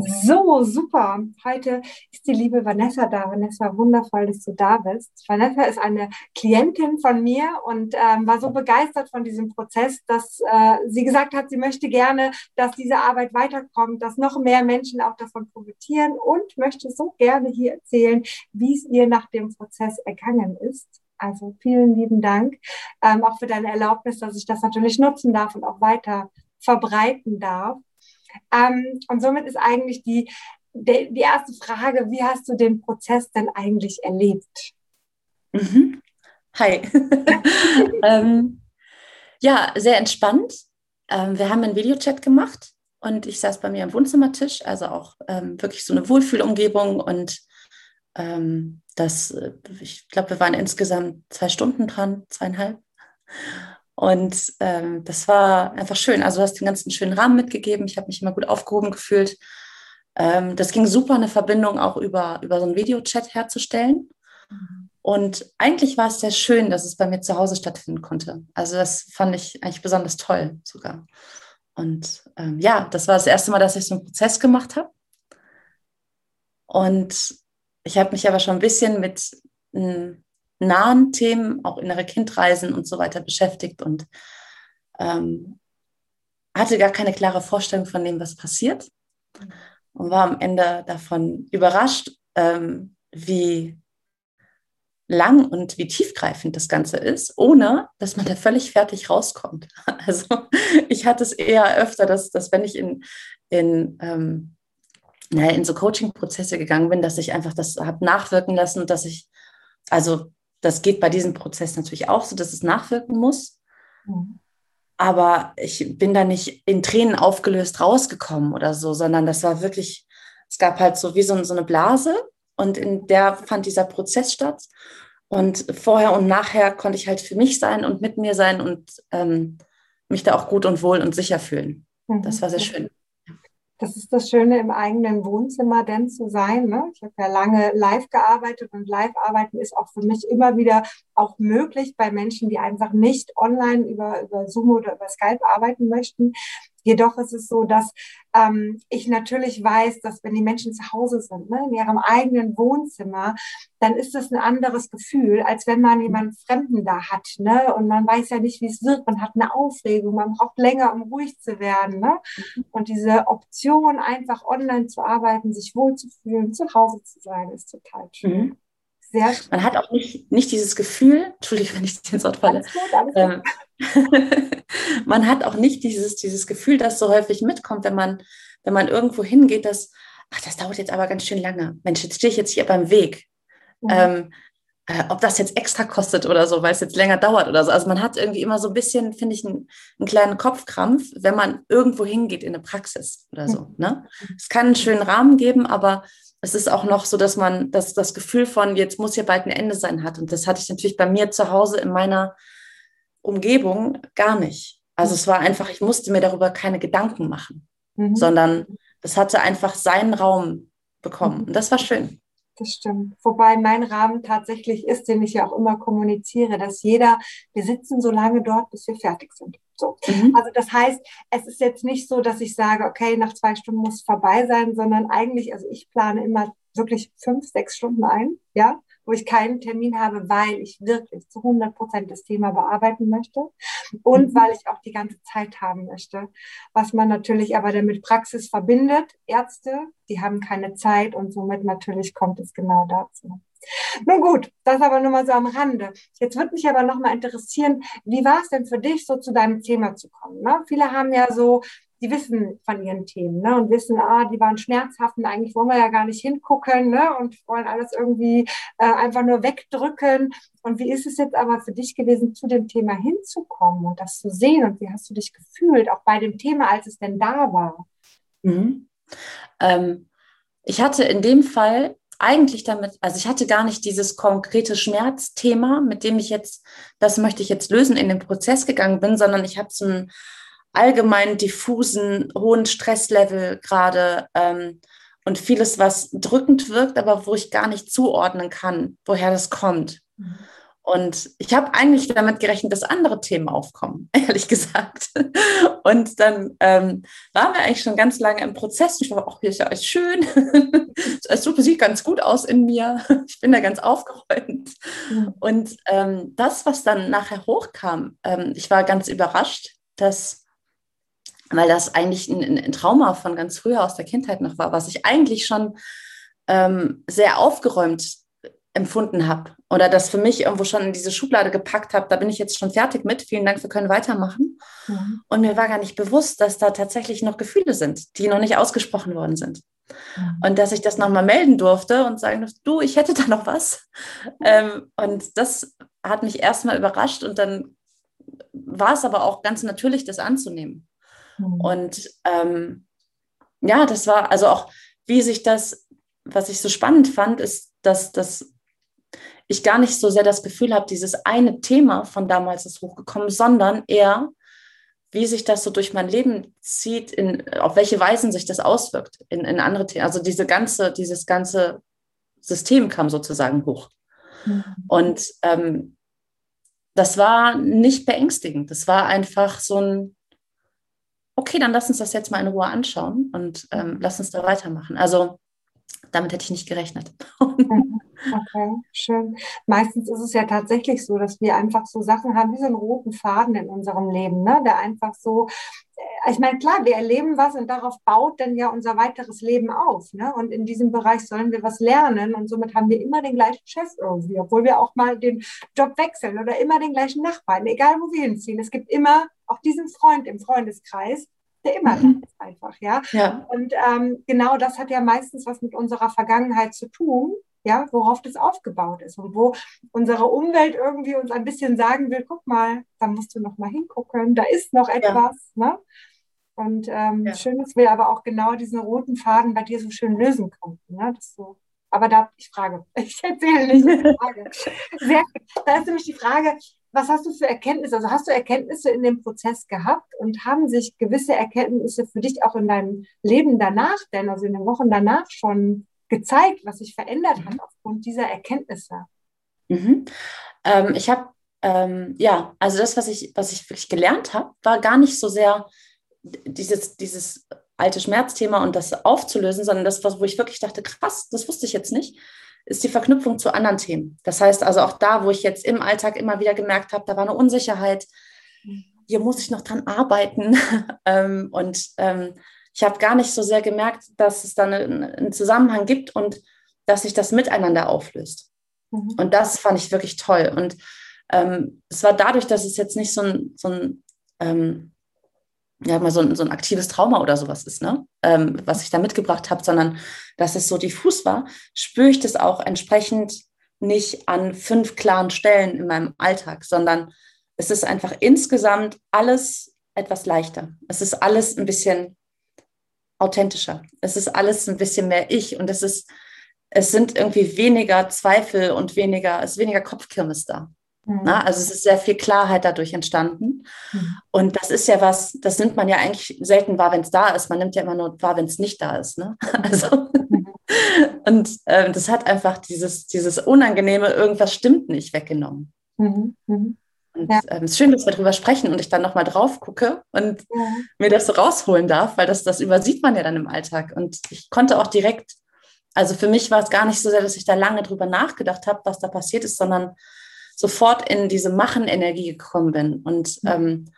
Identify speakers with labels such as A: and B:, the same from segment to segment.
A: So, super. Heute ist die liebe Vanessa da. Vanessa, wundervoll, dass du da bist. Vanessa ist eine Klientin von mir und ähm, war so begeistert von diesem Prozess, dass äh, sie gesagt hat, sie möchte gerne, dass diese Arbeit weiterkommt, dass noch mehr Menschen auch davon profitieren und möchte so gerne hier erzählen, wie es ihr nach dem Prozess ergangen ist. Also vielen lieben Dank ähm, auch für deine Erlaubnis, dass ich das natürlich nutzen darf und auch weiter verbreiten darf. Ähm, und somit ist eigentlich die, die, die, erste Frage, wie hast du den Prozess denn eigentlich erlebt?
B: Mhm. Hi. ähm, ja, sehr entspannt. Ähm, wir haben einen Videochat gemacht und ich saß bei mir am Wohnzimmertisch, also auch ähm, wirklich so eine Wohlfühlumgebung und ähm, das, äh, ich glaube, wir waren insgesamt zwei Stunden dran, zweieinhalb. Und ähm, das war einfach schön. Also du hast den ganzen schönen Rahmen mitgegeben. Ich habe mich immer gut aufgehoben gefühlt. Ähm, das ging super, eine Verbindung auch über, über so einen Videochat herzustellen. Mhm. Und eigentlich war es sehr schön, dass es bei mir zu Hause stattfinden konnte. Also das fand ich eigentlich besonders toll sogar. Und ähm, ja, das war das erste Mal, dass ich so einen Prozess gemacht habe. Und ich habe mich aber schon ein bisschen mit hm, nahen Themen, auch innere Kindreisen und so weiter beschäftigt und ähm, hatte gar keine klare Vorstellung von dem, was passiert und war am Ende davon überrascht, ähm, wie lang und wie tiefgreifend das Ganze ist, ohne dass man da völlig fertig rauskommt. Also ich hatte es eher öfter, dass, dass wenn ich in, in, ähm, naja, in so Coaching-Prozesse gegangen bin, dass ich einfach das habe nachwirken lassen dass ich, also das geht bei diesem Prozess natürlich auch so, dass es nachwirken muss. Mhm. Aber ich bin da nicht in Tränen aufgelöst rausgekommen oder so, sondern das war wirklich, es gab halt so wie so, so eine Blase und in der fand dieser Prozess statt. Und vorher und nachher konnte ich halt für mich sein und mit mir sein und ähm, mich da auch gut und wohl und sicher fühlen. Mhm. Das war sehr schön.
A: Das ist das Schöne im eigenen Wohnzimmer denn zu sein. Ne? Ich habe ja lange live gearbeitet und Live-Arbeiten ist auch für mich immer wieder auch möglich bei Menschen, die einfach nicht online über, über Zoom oder über Skype arbeiten möchten. Jedoch ist es so, dass ähm, ich natürlich weiß, dass wenn die Menschen zu Hause sind, ne, in ihrem eigenen Wohnzimmer, dann ist das ein anderes Gefühl, als wenn man jemanden Fremden da hat. Ne? Und man weiß ja nicht, wie es wird. Man hat eine Aufregung, man braucht länger, um ruhig zu werden. Ne? Und diese Option, einfach online zu arbeiten, sich wohlzufühlen, zu Hause zu sein, ist total schön. Mhm.
B: Sehr Man hat auch nicht, nicht dieses Gefühl, Entschuldigung, wenn ich ins Wort falle. Ähm, man hat auch nicht dieses, dieses Gefühl, das so häufig mitkommt, wenn man, wenn man irgendwo hingeht, dass, ach, das dauert jetzt aber ganz schön lange. Mensch, jetzt stehe ich jetzt hier beim Weg. Mhm. Ähm, äh, ob das jetzt extra kostet oder so, weil es jetzt länger dauert oder so. Also man hat irgendwie immer so ein bisschen, finde ich, einen, einen, kleinen Kopfkrampf, wenn man irgendwo hingeht in eine Praxis oder so. Mhm. Ne? Es kann einen schönen Rahmen geben, aber es ist auch noch so, dass man das, das Gefühl von, jetzt muss hier bald ein Ende sein hat. Und das hatte ich natürlich bei mir zu Hause in meiner Umgebung gar nicht. Also es war einfach, ich musste mir darüber keine Gedanken machen, mhm. sondern es hatte einfach seinen Raum bekommen. Und das war schön.
A: Das stimmt. Wobei mein Rahmen tatsächlich ist, den ich ja auch immer kommuniziere, dass jeder, wir sitzen so lange dort, bis wir fertig sind. So. Mhm. Also das heißt, es ist jetzt nicht so, dass ich sage, okay, nach zwei Stunden muss vorbei sein, sondern eigentlich, also ich plane immer wirklich fünf, sechs Stunden ein, ja, wo ich keinen Termin habe, weil ich wirklich zu 100 Prozent das Thema bearbeiten möchte und mhm. weil ich auch die ganze Zeit haben möchte. Was man natürlich aber dann mit Praxis verbindet. Ärzte, die haben keine Zeit und somit natürlich kommt es genau dazu. Nun gut, das aber nur mal so am Rande. Jetzt würde mich aber noch mal interessieren, wie war es denn für dich, so zu deinem Thema zu kommen? Ne? Viele haben ja so, die wissen von ihren Themen ne? und wissen, ah, die waren schmerzhaft und eigentlich wollen wir ja gar nicht hingucken ne? und wollen alles irgendwie äh, einfach nur wegdrücken. Und wie ist es jetzt aber für dich gewesen, zu dem Thema hinzukommen und das zu sehen? Und wie hast du dich gefühlt, auch bei dem Thema, als es denn da war?
B: Mhm. Ähm, ich hatte in dem Fall eigentlich damit, also ich hatte gar nicht dieses konkrete Schmerzthema, mit dem ich jetzt, das möchte ich jetzt lösen, in den Prozess gegangen bin, sondern ich habe so einen allgemein diffusen, hohen Stresslevel gerade ähm, und vieles, was drückend wirkt, aber wo ich gar nicht zuordnen kann, woher das kommt. Mhm. Und ich habe eigentlich damit gerechnet, dass andere Themen aufkommen, ehrlich gesagt. Und dann ähm, waren wir eigentlich schon ganz lange im Prozess. Ich war, ach, hier ist ja alles schön. Es sieht ganz gut aus in mir. Ich bin da ganz aufgeräumt. Mhm. Und ähm, das, was dann nachher hochkam, ähm, ich war ganz überrascht, dass, weil das eigentlich ein, ein, Trauma von ganz früher aus der Kindheit noch war, was ich eigentlich schon ähm, sehr aufgeräumt empfunden habe oder das für mich irgendwo schon in diese Schublade gepackt habe, da bin ich jetzt schon fertig mit. Vielen Dank, wir können weitermachen. Mhm. Und mir war gar nicht bewusst, dass da tatsächlich noch Gefühle sind, die noch nicht ausgesprochen worden sind. Mhm. Und dass ich das nochmal melden durfte und sagen durfte, du, ich hätte da noch was. Ähm, und das hat mich erstmal überrascht und dann war es aber auch ganz natürlich, das anzunehmen. Mhm. Und ähm, ja, das war also auch, wie sich das, was ich so spannend fand, ist, dass das ich gar nicht so sehr das Gefühl habe, dieses eine Thema von damals ist hochgekommen, sondern eher, wie sich das so durch mein Leben zieht, in, auf welche Weisen sich das auswirkt in, in andere Themen. Also diese ganze, dieses ganze System kam sozusagen hoch. Mhm. Und ähm, das war nicht beängstigend. Das war einfach so ein, okay, dann lass uns das jetzt mal in Ruhe anschauen und ähm, lass uns da weitermachen. Also damit hätte ich nicht gerechnet.
A: Okay, schön. Meistens ist es ja tatsächlich so, dass wir einfach so Sachen haben, wie so einen roten Faden in unserem Leben, ne? der einfach so, ich meine, klar, wir erleben was und darauf baut dann ja unser weiteres Leben auf. Ne? Und in diesem Bereich sollen wir was lernen und somit haben wir immer den gleichen Chef irgendwie, obwohl wir auch mal den Job wechseln oder immer den gleichen Nachbarn, egal wo wir hinziehen. Es gibt immer auch diesen Freund im Freundeskreis, der immer mhm. da ist einfach, ja. ja. Und ähm, genau das hat ja meistens was mit unserer Vergangenheit zu tun, ja, worauf das aufgebaut ist und wo unsere Umwelt irgendwie uns ein bisschen sagen will, guck mal, da musst du noch mal hingucken, da ist noch etwas, ja. ne? Und ähm, ja. schön, dass wir aber auch genau diesen roten Faden bei dir so schön lösen konnten, ne? Das so. Aber da, ich frage, ich erzähle nicht, ich frage. Sehr, da ist nämlich die Frage, was hast du für Erkenntnisse? Also hast du Erkenntnisse in dem Prozess gehabt und haben sich gewisse Erkenntnisse für dich auch in deinem Leben danach, denn also in den Wochen danach schon gezeigt, was sich verändert hat mhm. aufgrund dieser Erkenntnisse?
B: Mhm. Ähm, ich habe, ähm, ja, also das, was ich, was ich wirklich gelernt habe, war gar nicht so sehr dieses, dieses alte Schmerzthema und das aufzulösen, sondern das, wo ich wirklich dachte, krass, das wusste ich jetzt nicht, ist die Verknüpfung zu anderen Themen. Das heißt also auch da, wo ich jetzt im Alltag immer wieder gemerkt habe, da war eine Unsicherheit, hier muss ich noch dran arbeiten. Ähm, und ähm, ich habe gar nicht so sehr gemerkt, dass es dann einen, Zusammenhang gibt und dass sich das miteinander auflöst. Mhm. Und das fand ich wirklich toll. Und ähm, es war dadurch, dass es jetzt nicht so ein, so ein ähm, ja, mal so ein, so ein aktives Trauma oder sowas ist, ne? Ähm, was ich da mitgebracht habe, sondern dass es so diffus war, spüre ich das auch entsprechend nicht an fünf klaren Stellen in meinem Alltag, sondern es ist einfach insgesamt alles etwas leichter. Es ist alles ein bisschen authentischer. Es ist alles ein bisschen mehr ich und es ist, es sind irgendwie weniger Zweifel und weniger, es ist weniger Kopfkirmes da. Mhm. Na, also es ist sehr viel Klarheit dadurch entstanden. Mhm. Und das ist ja was, das nimmt man ja eigentlich selten wahr, wenn es da ist. Man nimmt ja immer nur wahr, wenn es nicht da ist. Ne? Also, mhm. und äh, das hat einfach dieses, dieses Unangenehme, irgendwas stimmt nicht, weggenommen. Mhm. Und ja. ähm, es ist schön, dass wir darüber sprechen und ich dann nochmal drauf gucke und ja. mir das so rausholen darf, weil das, das übersieht man ja dann im Alltag. Und ich konnte auch direkt, also für mich war es gar nicht so sehr, dass ich da lange drüber nachgedacht habe, was da passiert ist, sondern sofort in diese Machen-Energie gekommen bin. Und ähm,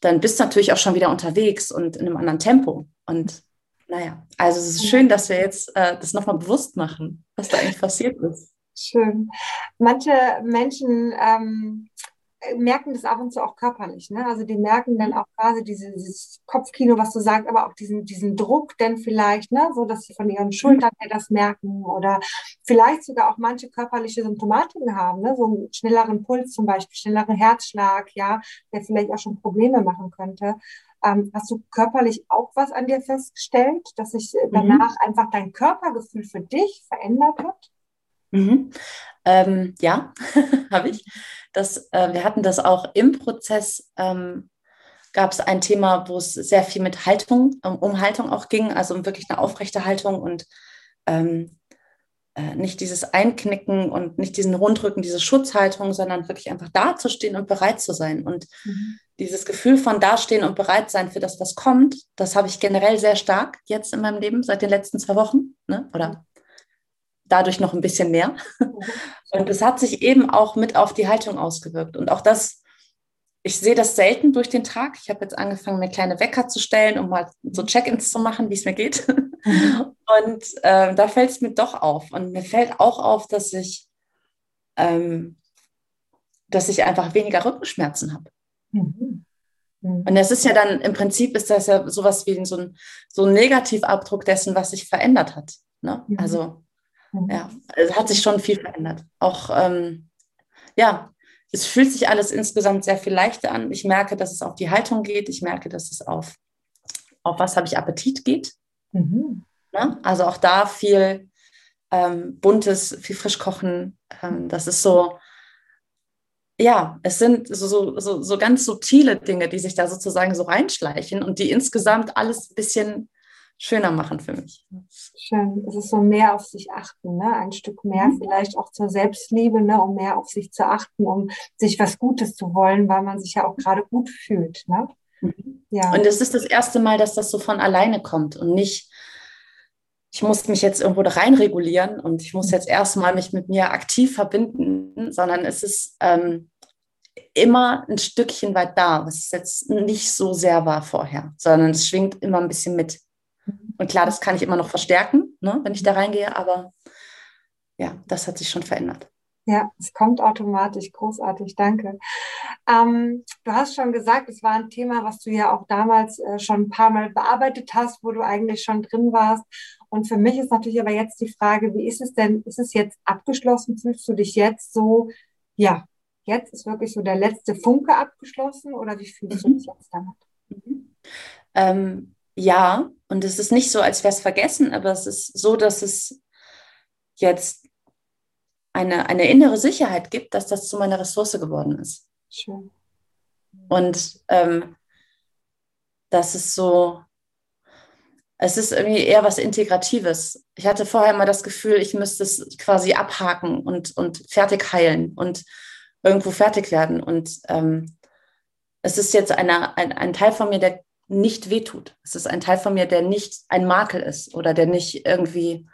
B: dann bist du natürlich auch schon wieder unterwegs und in einem anderen Tempo. Und naja, also es ist schön, dass wir jetzt äh, das nochmal bewusst machen, was da eigentlich passiert ist.
A: Schön. Manche Menschen ähm, merken das ab und zu auch körperlich. Ne? Also die merken dann auch quasi dieses Kopfkino, was du sagst, aber auch diesen, diesen Druck denn vielleicht, ne? so dass sie von ihren Schultern her das merken oder vielleicht sogar auch manche körperliche Symptomatiken haben, ne? so einen schnelleren Puls zum Beispiel, schnelleren Herzschlag, ja, der vielleicht auch schon Probleme machen könnte. Ähm, hast du körperlich auch was an dir festgestellt, dass sich äh, mhm. danach mhm. einfach dein Körpergefühl für dich verändert hat?
B: Mhm. Ähm, ja, habe ich. Das, äh, wir hatten das auch im Prozess, ähm, gab es ein Thema, wo es sehr viel mit Haltung, um, um, Haltung auch ging, also um wirklich eine aufrechte Haltung und ähm, äh, nicht dieses Einknicken und nicht diesen Rundrücken, diese Schutzhaltung, sondern wirklich einfach dazustehen und bereit zu sein. Und mhm. dieses Gefühl von dastehen und bereit sein für das, was kommt, das habe ich generell sehr stark jetzt in meinem Leben seit den letzten zwei Wochen. Ne? Oder dadurch noch ein bisschen mehr. Mhm. Und es hat sich eben auch mit auf die Haltung ausgewirkt. Und auch das, ich sehe das selten durch den Tag. Ich habe jetzt angefangen, mir kleine Wecker zu stellen, um mal so Check-ins zu machen, wie es mir geht. Mhm. Und äh, da fällt es mir doch auf. Und mir fällt auch auf, dass ich, ähm, dass ich einfach weniger Rückenschmerzen habe. Mhm. Und das ist ja dann, im Prinzip ist das ja sowas wie so ein, so ein Negativabdruck dessen, was sich verändert hat. Ne? Mhm. Also Mhm. Ja, es hat sich schon viel verändert. Auch, ähm, ja, es fühlt sich alles insgesamt sehr viel leichter an. Ich merke, dass es auf die Haltung geht. Ich merke, dass es auf, auf was habe ich Appetit geht. Mhm. Ne? Also auch da viel ähm, Buntes, viel Frischkochen. Ähm, das ist so, ja, es sind so, so, so ganz subtile Dinge, die sich da sozusagen so reinschleichen und die insgesamt alles ein bisschen schöner machen für mich.
A: Schön. Es ist so mehr auf sich achten, ne? ein Stück mehr mhm. vielleicht auch zur Selbstliebe, ne? um mehr auf sich zu achten, um sich was Gutes zu wollen, weil man sich ja auch gerade gut fühlt. Ne?
B: Mhm. Ja. Und es ist das erste Mal, dass das so von alleine kommt und nicht, ich muss mich jetzt irgendwo da rein regulieren und ich muss jetzt erstmal mich mit mir aktiv verbinden, sondern es ist ähm, immer ein Stückchen weit da, was es jetzt nicht so sehr war vorher, sondern es schwingt immer ein bisschen mit. Und klar, das kann ich immer noch verstärken, ne, wenn ich da reingehe, aber ja, das hat sich schon verändert.
A: Ja, es kommt automatisch. Großartig, danke. Ähm, du hast schon gesagt, es war ein Thema, was du ja auch damals äh, schon ein paar Mal bearbeitet hast, wo du eigentlich schon drin warst. Und für mich ist natürlich aber jetzt die Frage, wie ist es denn? Ist es jetzt abgeschlossen? Fühlst du dich jetzt so, ja, jetzt ist wirklich so der letzte Funke abgeschlossen oder wie fühlst mhm. du dich jetzt damit?
B: Mhm. Ähm, ja, und es ist nicht so, als wäre es vergessen, aber es ist so, dass es jetzt eine, eine innere Sicherheit gibt, dass das zu meiner Ressource geworden ist. Schön. Und ähm, das ist so, es ist irgendwie eher was Integratives. Ich hatte vorher immer das Gefühl, ich müsste es quasi abhaken und, und fertig heilen und irgendwo fertig werden. Und ähm, es ist jetzt eine, ein, ein Teil von mir, der nicht wehtut. Es ist ein Teil von mir, der nicht ein Makel ist oder der nicht irgendwie,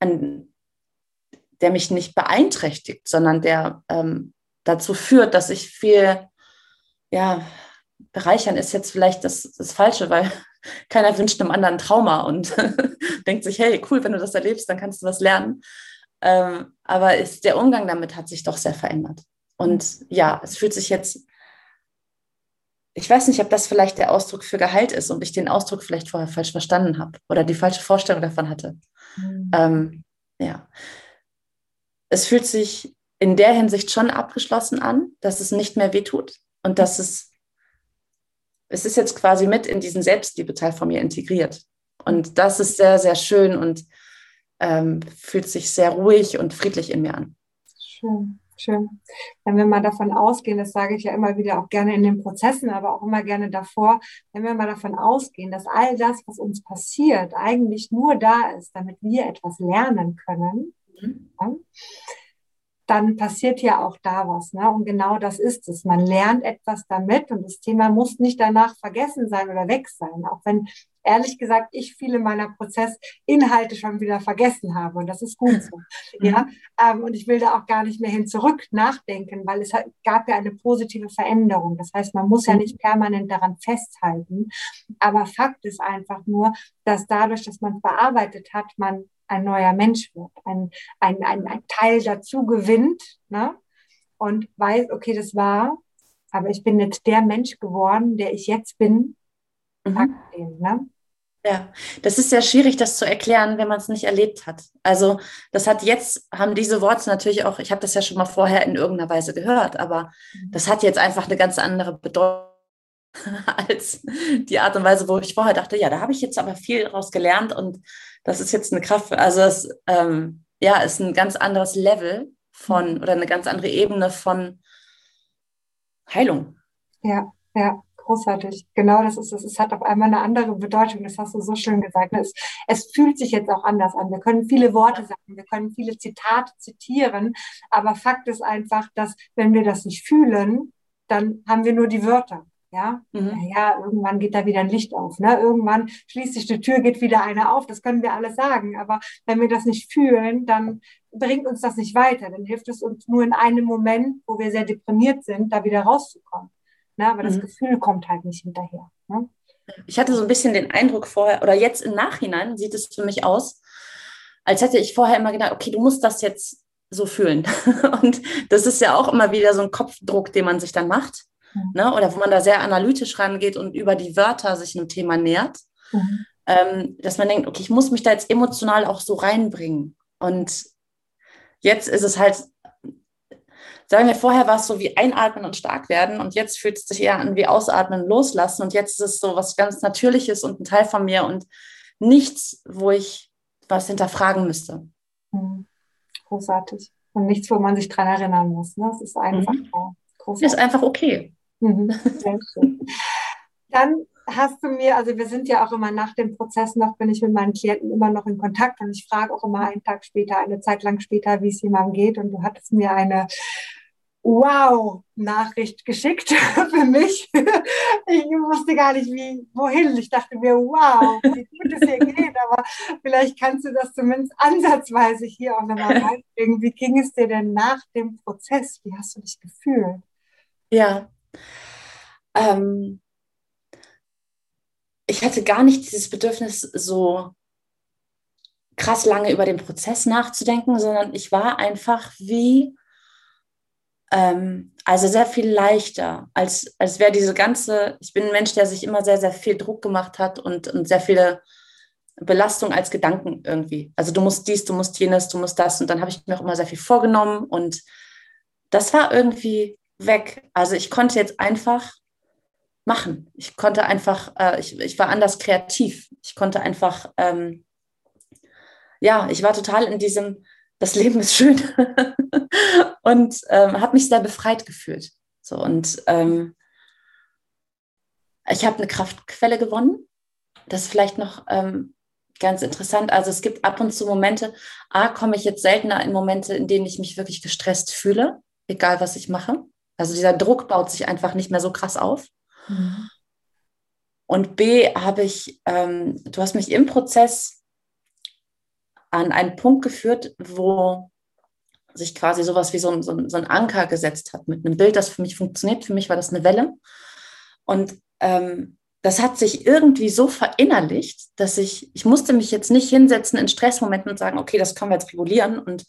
B: ein, der mich nicht beeinträchtigt, sondern der ähm, dazu führt, dass ich viel, ja, bereichern ist jetzt vielleicht das, das Falsche, weil keiner wünscht einem anderen Trauma und denkt sich, hey, cool, wenn du das erlebst, dann kannst du was lernen. Ähm, aber ist, der Umgang damit hat sich doch sehr verändert. Und ja, es fühlt sich jetzt ich weiß nicht, ob das vielleicht der Ausdruck für Gehalt ist und ich den Ausdruck vielleicht vorher falsch verstanden habe oder die falsche Vorstellung davon hatte. Mhm. Ähm, ja. Es fühlt sich in der Hinsicht schon abgeschlossen an, dass es nicht mehr wehtut und dass es, es ist jetzt quasi mit in diesen Selbstliebeteil von mir integriert. Und das ist sehr, sehr schön und ähm, fühlt sich sehr ruhig und friedlich in mir an.
A: Schön. Schön. Wenn wir mal davon ausgehen, das sage ich ja immer wieder auch gerne in den Prozessen, aber auch immer gerne davor, wenn wir mal davon ausgehen, dass all das, was uns passiert, eigentlich nur da ist, damit wir etwas lernen können, mhm. ja, dann passiert ja auch da was. Ne? Und genau das ist es. Man lernt etwas damit und das Thema muss nicht danach vergessen sein oder weg sein. Auch wenn ehrlich gesagt ich viele meiner Prozessinhalte schon wieder vergessen habe und das ist gut so. Mhm. Ja, ähm, und ich will da auch gar nicht mehr hin zurück nachdenken, weil es hat, gab ja eine positive Veränderung. Das heißt, man muss ja nicht permanent daran festhalten. Aber Fakt ist einfach nur, dass dadurch, dass man verarbeitet hat, man ein neuer Mensch wird, ein, ein, ein, ein Teil dazu gewinnt ne? und weiß, okay, das war, aber ich bin jetzt der Mensch geworden, der ich jetzt bin. Mhm. Ne?
B: Ja, das ist sehr schwierig, das zu erklären, wenn man es nicht erlebt hat. Also das hat jetzt, haben diese Worte natürlich auch, ich habe das ja schon mal vorher in irgendeiner Weise gehört, aber mhm. das hat jetzt einfach eine ganz andere Bedeutung als die Art und Weise, wo ich vorher dachte, ja, da habe ich jetzt aber viel daraus gelernt und das ist jetzt eine Kraft. Also es ähm, ja, ist ein ganz anderes Level von oder eine ganz andere Ebene von Heilung.
A: Ja, ja, Großartig. Genau, das ist es. Es hat auf einmal eine andere Bedeutung. Das hast du so schön gesagt. Es, es fühlt sich jetzt auch anders an. Wir können viele Worte sagen, wir können viele Zitate zitieren, aber Fakt ist einfach, dass wenn wir das nicht fühlen, dann haben wir nur die Wörter. Ja, mhm. ja, irgendwann geht da wieder ein Licht auf. Ne? Irgendwann schließt sich die Tür, geht wieder eine auf. Das können wir alles sagen. Aber wenn wir das nicht fühlen, dann bringt uns das nicht weiter. Dann hilft es uns nur in einem Moment, wo wir sehr deprimiert sind, da wieder rauszukommen. Ne? Aber das mhm. Gefühl kommt halt nicht hinterher. Ne?
B: Ich hatte so ein bisschen den Eindruck vorher, oder jetzt im Nachhinein sieht es für mich aus, als hätte ich vorher immer gedacht, okay, du musst das jetzt so fühlen. Und das ist ja auch immer wieder so ein Kopfdruck, den man sich dann macht mhm. ne? oder wo man da sehr analytisch rangeht und über die Wörter sich einem Thema nähert, mhm. ähm, dass man denkt, okay, ich muss mich da jetzt emotional auch so reinbringen. Und jetzt ist es halt, sagen wir, vorher war es so wie einatmen und stark werden und jetzt fühlt es sich eher an wie ausatmen und loslassen und jetzt ist es so was ganz Natürliches und ein Teil von mir und nichts, wo ich was hinterfragen müsste.
A: Mhm. Großartig. Und nichts, wo man sich dran erinnern muss. Ne? Es ist einfach mhm.
B: großartig. Ist einfach okay. Mhm,
A: Dann hast du mir, also wir sind ja auch immer nach dem Prozess noch, bin ich mit meinen Klienten immer noch in Kontakt und ich frage auch immer einen Tag später, eine Zeit lang später, wie es jemandem geht. Und du hattest mir eine Wow-Nachricht geschickt für mich. Ich wusste gar nicht, wie, wohin. Ich dachte mir, wow, wie gut es hier geht, aber vielleicht kannst du das zumindest ansatzweise hier auch nochmal reinbringen. Wie ging es dir denn nach dem Prozess? Wie hast du dich gefühlt?
B: Ja. Ähm, ich hatte gar nicht dieses Bedürfnis, so krass lange über den Prozess nachzudenken, sondern ich war einfach wie, ähm, also sehr viel leichter, als, als wäre diese ganze, ich bin ein Mensch, der sich immer sehr, sehr viel Druck gemacht hat und, und sehr viele Belastung als Gedanken irgendwie. Also du musst dies, du musst jenes, du musst das. Und dann habe ich mir auch immer sehr viel vorgenommen und das war irgendwie weg. Also ich konnte jetzt einfach machen. Ich konnte einfach, äh, ich, ich war anders kreativ. Ich konnte einfach, ähm, ja, ich war total in diesem, das Leben ist schön und ähm, habe mich sehr befreit gefühlt. So und ähm, ich habe eine Kraftquelle gewonnen. Das ist vielleicht noch ähm, ganz interessant. Also es gibt ab und zu Momente, A, komme ich jetzt seltener in Momente, in denen ich mich wirklich gestresst fühle, egal was ich mache. Also dieser Druck baut sich einfach nicht mehr so krass auf. Mhm. Und B, habe ich, ähm, du hast mich im Prozess an einen Punkt geführt, wo sich quasi sowas wie so ein, so, ein, so ein Anker gesetzt hat mit einem Bild, das für mich funktioniert. Für mich war das eine Welle. Und ähm, das hat sich irgendwie so verinnerlicht, dass ich, ich musste mich jetzt nicht hinsetzen in Stressmomenten und sagen, okay, das können wir jetzt regulieren und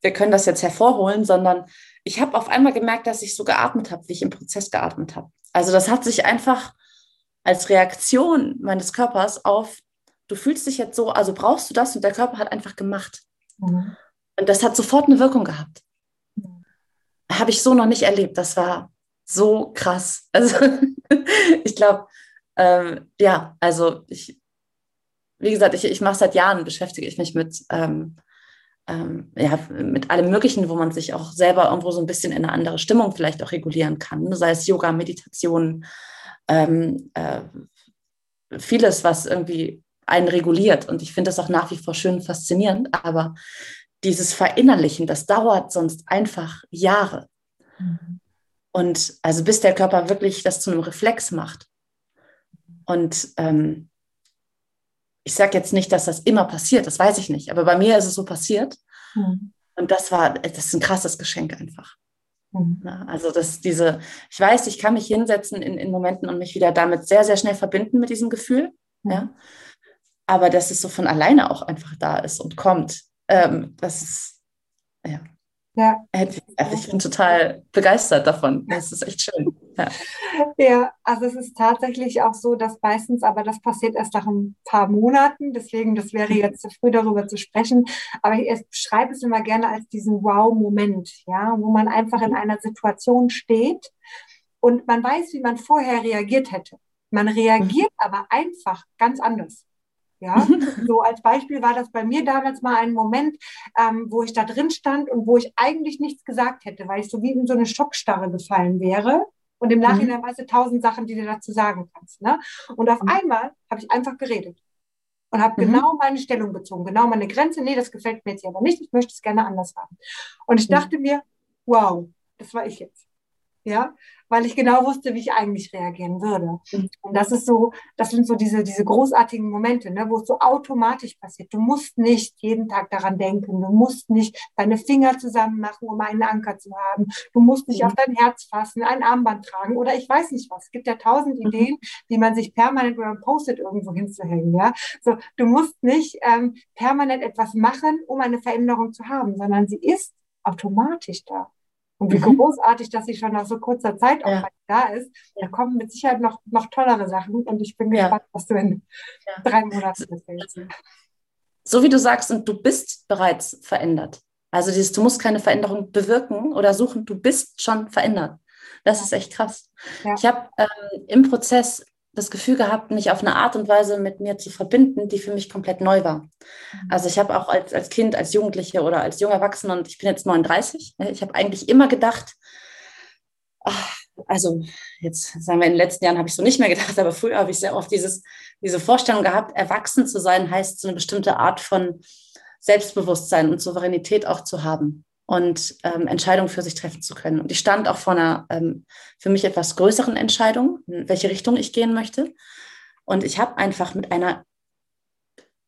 B: wir können das jetzt hervorholen, sondern ich habe auf einmal gemerkt, dass ich so geatmet habe, wie ich im Prozess geatmet habe. Also das hat sich einfach als Reaktion meines Körpers auf, du fühlst dich jetzt so, also brauchst du das und der Körper hat einfach gemacht. Mhm. Und das hat sofort eine Wirkung gehabt. Mhm. Habe ich so noch nicht erlebt. Das war so krass. Also ich glaube, ähm, ja, also ich, wie gesagt, ich, ich mache seit Jahren, beschäftige ich mich mit ähm, ähm, ja, mit allem Möglichen, wo man sich auch selber irgendwo so ein bisschen in eine andere Stimmung vielleicht auch regulieren kann. Sei es Yoga, Meditation, ähm, äh, vieles, was irgendwie einen reguliert. Und ich finde das auch nach wie vor schön faszinierend. Aber dieses Verinnerlichen, das dauert sonst einfach Jahre. Mhm. Und also bis der Körper wirklich das zu einem Reflex macht. Und ähm, ich sage jetzt nicht, dass das immer passiert, das weiß ich nicht, aber bei mir ist es so passiert. Mhm. Und das war, das ist ein krasses Geschenk einfach. Mhm. also dass diese, ich weiß, ich kann mich hinsetzen in, in Momenten und mich wieder damit sehr, sehr schnell verbinden mit diesem Gefühl. Mhm. Ja. Aber dass es so von alleine auch einfach da ist und kommt. Ähm, das ist, ja. Ja. Also ich bin total begeistert davon. Das ist echt schön. Ja.
A: ja, also es ist tatsächlich auch so, dass meistens, aber das passiert erst nach ein paar Monaten, deswegen, das wäre jetzt zu früh darüber zu sprechen, aber ich beschreibe es immer gerne als diesen Wow-Moment, ja, wo man einfach in einer Situation steht und man weiß, wie man vorher reagiert hätte. Man reagiert mhm. aber einfach ganz anders. Ja, so als Beispiel war das bei mir damals mal ein Moment, ähm, wo ich da drin stand und wo ich eigentlich nichts gesagt hätte, weil ich so wie in so eine Schockstarre gefallen wäre Und im Nachhinein mhm. weißt du tausend Sachen, die du dazu sagen kannst. Ne? Und auf mhm. einmal habe ich einfach geredet und habe mhm. genau meine Stellung bezogen, genau meine Grenze. Nee, das gefällt mir jetzt aber nicht, ich möchte es gerne anders haben. Und ich mhm. dachte mir, wow, das war ich jetzt. Ja, weil ich genau wusste, wie ich eigentlich reagieren würde. Mhm. Und das ist so, das sind so diese, diese großartigen Momente, ne, wo es so automatisch passiert. Du musst nicht jeden Tag daran denken. Du musst nicht deine Finger zusammen machen, um einen Anker zu haben. Du musst nicht mhm. auf dein Herz fassen, ein Armband tragen oder ich weiß nicht was. Es gibt ja tausend mhm. Ideen, die man sich permanent über ein Post-it irgendwo hinzuhängen, ja. So, du musst nicht ähm, permanent etwas machen, um eine Veränderung zu haben, sondern sie ist automatisch da. Und wie mhm. großartig, dass sie schon nach so kurzer Zeit auch ja. da ist. Da kommen mit Sicherheit noch, noch tollere Sachen und ich bin gespannt, ja. was du in ja. drei Monaten erzählst.
B: So wie du sagst, und du bist bereits verändert. Also dieses, du musst keine Veränderung bewirken oder suchen, du bist schon verändert. Das ist echt krass. Ich habe ähm, im Prozess das Gefühl gehabt, mich auf eine Art und Weise mit mir zu verbinden, die für mich komplett neu war. Mhm. Also ich habe auch als, als Kind, als Jugendliche oder als junger Erwachsener, und ich bin jetzt 39, ne, ich habe eigentlich immer gedacht, ach, also jetzt sagen wir, in den letzten Jahren habe ich so nicht mehr gedacht, aber früher habe ich sehr oft dieses, diese Vorstellung gehabt, erwachsen zu sein heißt so eine bestimmte Art von Selbstbewusstsein und Souveränität auch zu haben und ähm, Entscheidungen für sich treffen zu können. Und ich stand auch vor einer ähm, für mich etwas größeren Entscheidung, in welche Richtung ich gehen möchte. Und ich habe einfach mit einer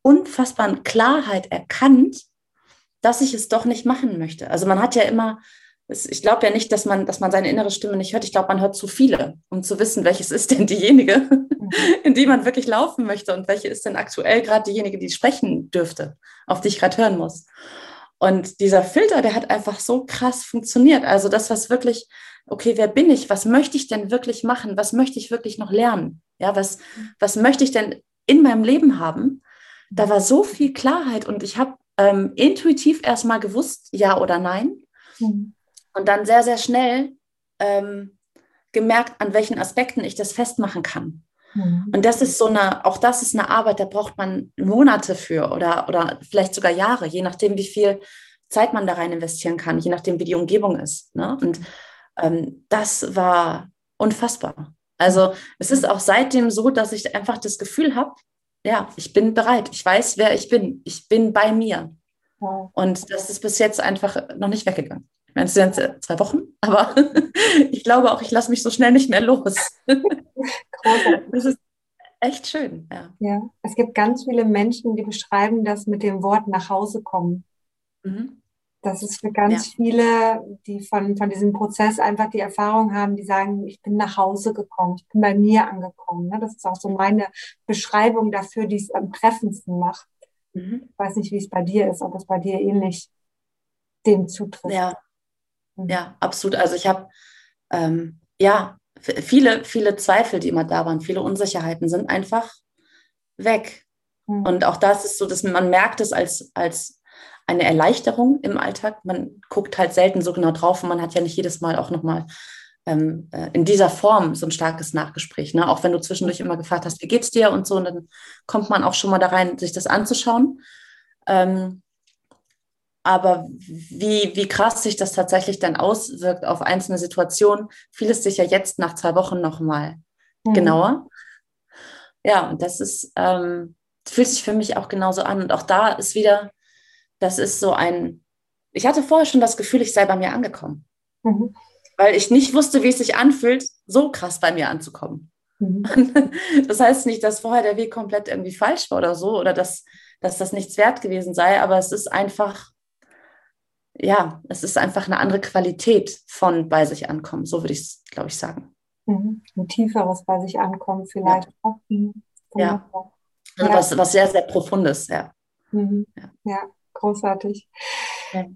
B: unfassbaren Klarheit erkannt, dass ich es doch nicht machen möchte. Also man hat ja immer, ich glaube ja nicht, dass man, dass man seine innere Stimme nicht hört. Ich glaube, man hört zu viele, um zu wissen, welches ist denn diejenige, mhm. in die man wirklich laufen möchte und welche ist denn aktuell gerade diejenige, die sprechen dürfte, auf die ich gerade hören muss. Und dieser Filter, der hat einfach so krass funktioniert. Also das, was wirklich, okay, wer bin ich? Was möchte ich denn wirklich machen? Was möchte ich wirklich noch lernen? Ja, was, was möchte ich denn in meinem Leben haben? Da war so viel Klarheit und ich habe ähm, intuitiv erstmal gewusst, ja oder nein. Mhm. Und dann sehr, sehr schnell ähm, gemerkt, an welchen Aspekten ich das festmachen kann. Mhm. Und das ist so eine, auch das ist eine Arbeit, da braucht man Monate für oder, oder vielleicht sogar Jahre, je nachdem, wie viel Zeit man da rein investieren kann, je nachdem, wie die Umgebung ist. Ne? Und ähm, das war unfassbar. Also es ist auch seitdem so, dass ich einfach das Gefühl habe, ja, ich bin bereit, ich weiß, wer ich bin, ich bin bei mir. Und das ist bis jetzt einfach noch nicht weggegangen. Ich meine, es sind zwei Wochen, aber ich glaube auch, ich lasse mich so schnell nicht mehr los. das ist echt schön. Ja.
A: ja, es gibt ganz viele Menschen, die beschreiben das mit dem Wort nach Hause kommen. Mhm. Das ist für ganz ja. viele, die von, von diesem Prozess einfach die Erfahrung haben, die sagen, ich bin nach Hause gekommen, ich bin bei mir angekommen. Ne? Das ist auch so meine Beschreibung dafür, die es am treffendsten macht. Mhm. Ich weiß nicht, wie es bei dir ist, ob es bei dir ähnlich dem zutrifft.
B: Ja. Ja absolut. Also ich habe ähm, ja viele, viele Zweifel, die immer da waren, viele Unsicherheiten sind einfach weg. Mhm. Und auch das ist so, dass man merkt es als, als eine Erleichterung im Alltag. Man guckt halt selten so genau drauf und man hat ja nicht jedes Mal auch nochmal ähm, äh, in dieser Form so ein starkes Nachgespräch. Ne? Auch wenn du zwischendurch immer gefragt hast, wie geht's dir und so, und dann kommt man auch schon mal da rein, sich das anzuschauen. Ähm, aber wie, wie krass sich das tatsächlich dann auswirkt auf einzelne Situationen, vieles sich ja jetzt nach zwei Wochen nochmal mhm. genauer. Ja, und das ist, ähm, fühlt sich für mich auch genauso an. Und auch da ist wieder, das ist so ein, ich hatte vorher schon das Gefühl, ich sei bei mir angekommen. Mhm. Weil ich nicht wusste, wie es sich anfühlt, so krass bei mir anzukommen. Mhm. Das heißt nicht, dass vorher der Weg komplett irgendwie falsch war oder so, oder dass, dass das nichts wert gewesen sei, aber es ist einfach, ja, es ist einfach eine andere Qualität von bei sich ankommen, so würde ich es, glaube ich, sagen.
A: Mhm. Ein tieferes bei sich ankommen vielleicht.
B: Ja, mhm. ja. Also was, was sehr, sehr profundes, ja.
A: Mhm. ja. ja. großartig.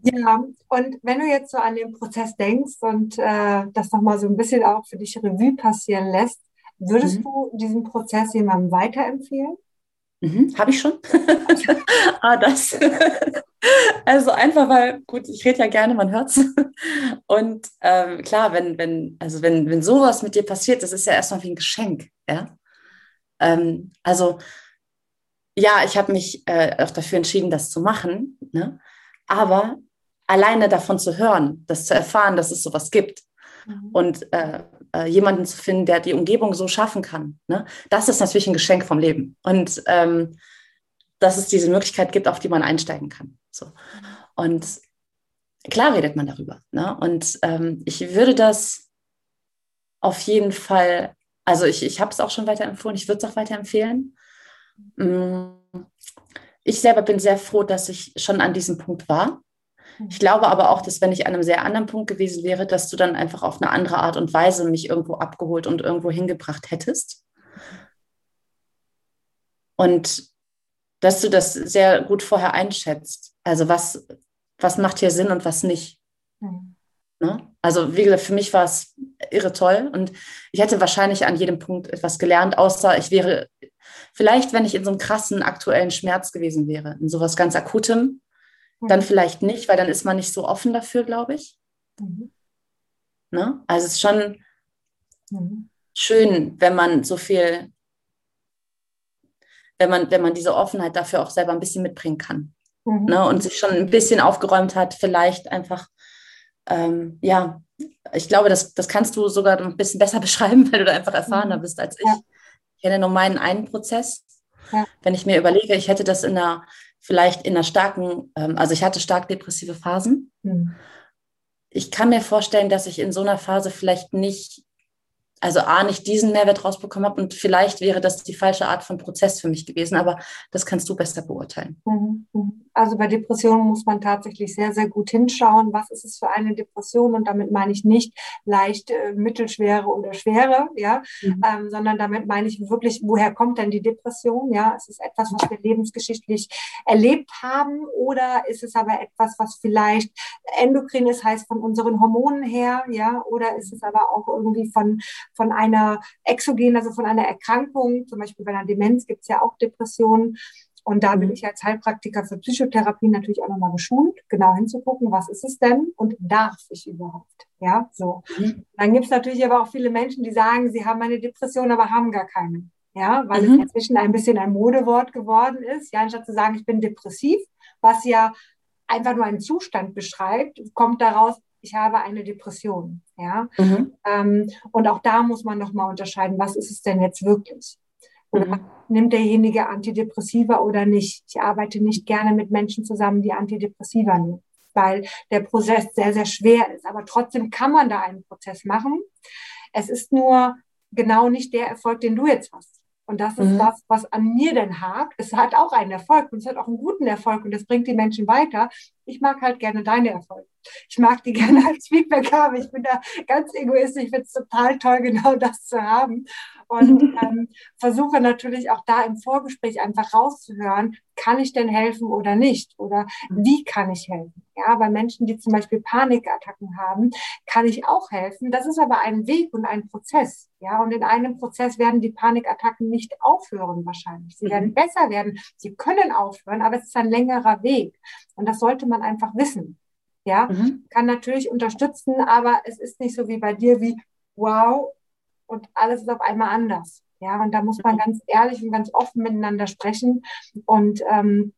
A: Ja, und wenn du jetzt so an den Prozess denkst und äh, das nochmal so ein bisschen auch für dich Revue passieren lässt, würdest mhm. du diesen Prozess jemandem weiterempfehlen?
B: Mhm, Habe ich schon. ah, das. also einfach, weil, gut, ich rede ja gerne, man hört es. Und ähm, klar, wenn, wenn, also wenn, wenn sowas mit dir passiert, das ist ja erstmal wie ein Geschenk, ja. Ähm, also ja, ich habe mich äh, auch dafür entschieden, das zu machen. Ne? Aber alleine davon zu hören, das zu erfahren, dass es sowas gibt mhm. und äh, äh, jemanden zu finden, der die Umgebung so schaffen kann. Ne? Das ist natürlich ein Geschenk vom Leben. Und ähm, dass es diese Möglichkeit gibt, auf die man einsteigen kann. So. Und klar redet man darüber. Ne? Und ähm, ich würde das auf jeden Fall, also ich, ich habe es auch schon weiterempfohlen, ich würde es auch weiterempfehlen. Mm, ich selber bin sehr froh, dass ich schon an diesem Punkt war. Ich glaube aber auch, dass wenn ich an einem sehr anderen Punkt gewesen wäre, dass du dann einfach auf eine andere Art und Weise mich irgendwo abgeholt und irgendwo hingebracht hättest. Und dass du das sehr gut vorher einschätzt. Also was, was macht hier Sinn und was nicht. Mhm. Ne? Also wie gesagt, für mich war es irre toll und ich hätte wahrscheinlich an jedem Punkt etwas gelernt, außer ich wäre vielleicht, wenn ich in so einem krassen aktuellen Schmerz gewesen wäre, in sowas ganz Akutem. Dann vielleicht nicht, weil dann ist man nicht so offen dafür, glaube ich. Mhm. Ne? Also es ist schon mhm. schön, wenn man so viel, wenn man, wenn man diese Offenheit dafür auch selber ein bisschen mitbringen kann. Mhm. Ne? Und sich schon ein bisschen aufgeräumt hat, vielleicht einfach, ähm, ja, ich glaube, das, das kannst du sogar ein bisschen besser beschreiben, weil du da einfach erfahrener mhm. bist als ich. Ja. Ich kenne nur meinen einen Prozess. Ja. Wenn ich mir überlege, ich hätte das in einer, vielleicht in einer starken, ähm, also ich hatte stark depressive Phasen. Mhm. Ich kann mir vorstellen, dass ich in so einer Phase vielleicht nicht also A, nicht diesen Mehrwert rausbekommen habe und vielleicht wäre das die falsche Art von Prozess für mich gewesen, aber das kannst du besser beurteilen.
A: Mhm, mhm. Also bei Depressionen muss man tatsächlich sehr, sehr gut hinschauen, was ist es für eine Depression? Und damit meine ich nicht leicht, äh, mittelschwere oder schwere, ja, mhm. ähm, sondern damit meine ich wirklich, woher kommt denn die Depression, ja, ist es etwas, was wir lebensgeschichtlich erlebt haben oder ist es aber etwas, was vielleicht endokrin ist, heißt von unseren Hormonen her, ja, oder ist es aber auch irgendwie von von einer exogenen, also von einer Erkrankung, zum Beispiel bei einer Demenz gibt es ja auch Depressionen. Und da bin mhm. ich als Heilpraktiker für Psychotherapie natürlich auch nochmal geschult, genau hinzugucken, was ist es denn und darf ich überhaupt? Ja, so. Mhm. Dann gibt es natürlich aber auch viele Menschen, die sagen, sie haben eine Depression, aber haben gar keine. Ja, weil mhm. es inzwischen ein bisschen ein Modewort geworden ist. Ja, anstatt zu sagen, ich bin depressiv, was ja einfach nur einen Zustand beschreibt, kommt daraus, ich habe eine Depression. Ja? Mhm. Ähm, und auch da muss man nochmal unterscheiden, was ist es denn jetzt wirklich? Oder mhm. nimmt derjenige Antidepressiva oder nicht? Ich arbeite nicht gerne mit Menschen zusammen, die Antidepressiva nehmen, weil der Prozess sehr, sehr schwer ist. Aber trotzdem kann man da einen Prozess machen. Es ist nur genau nicht der Erfolg, den du jetzt hast. Und das ist mhm. das, was an mir denn hakt. Es hat auch einen Erfolg und es hat auch einen guten Erfolg und das bringt die Menschen weiter. Ich mag halt gerne deine Erfolge. Ich mag die gerne als Feedback haben. Ich bin da ganz egoistisch. Ich finde es total toll, genau das zu haben. Und ähm, versuche natürlich auch da im Vorgespräch einfach rauszuhören, kann ich denn helfen oder nicht? Oder wie kann ich helfen? Ja, bei Menschen, die zum Beispiel Panikattacken haben, kann ich auch helfen. Das ist aber ein Weg und ein Prozess. Ja, und in einem Prozess werden die Panikattacken nicht aufhören wahrscheinlich. Sie werden mhm. besser werden. Sie können aufhören, aber es ist ein längerer Weg. Und das sollte man einfach wissen. Ja, mhm. kann natürlich unterstützen, aber es ist nicht so wie bei dir wie, wow, und alles ist auf einmal anders. Ja, und da muss man mhm. ganz ehrlich und ganz offen miteinander sprechen und ähm,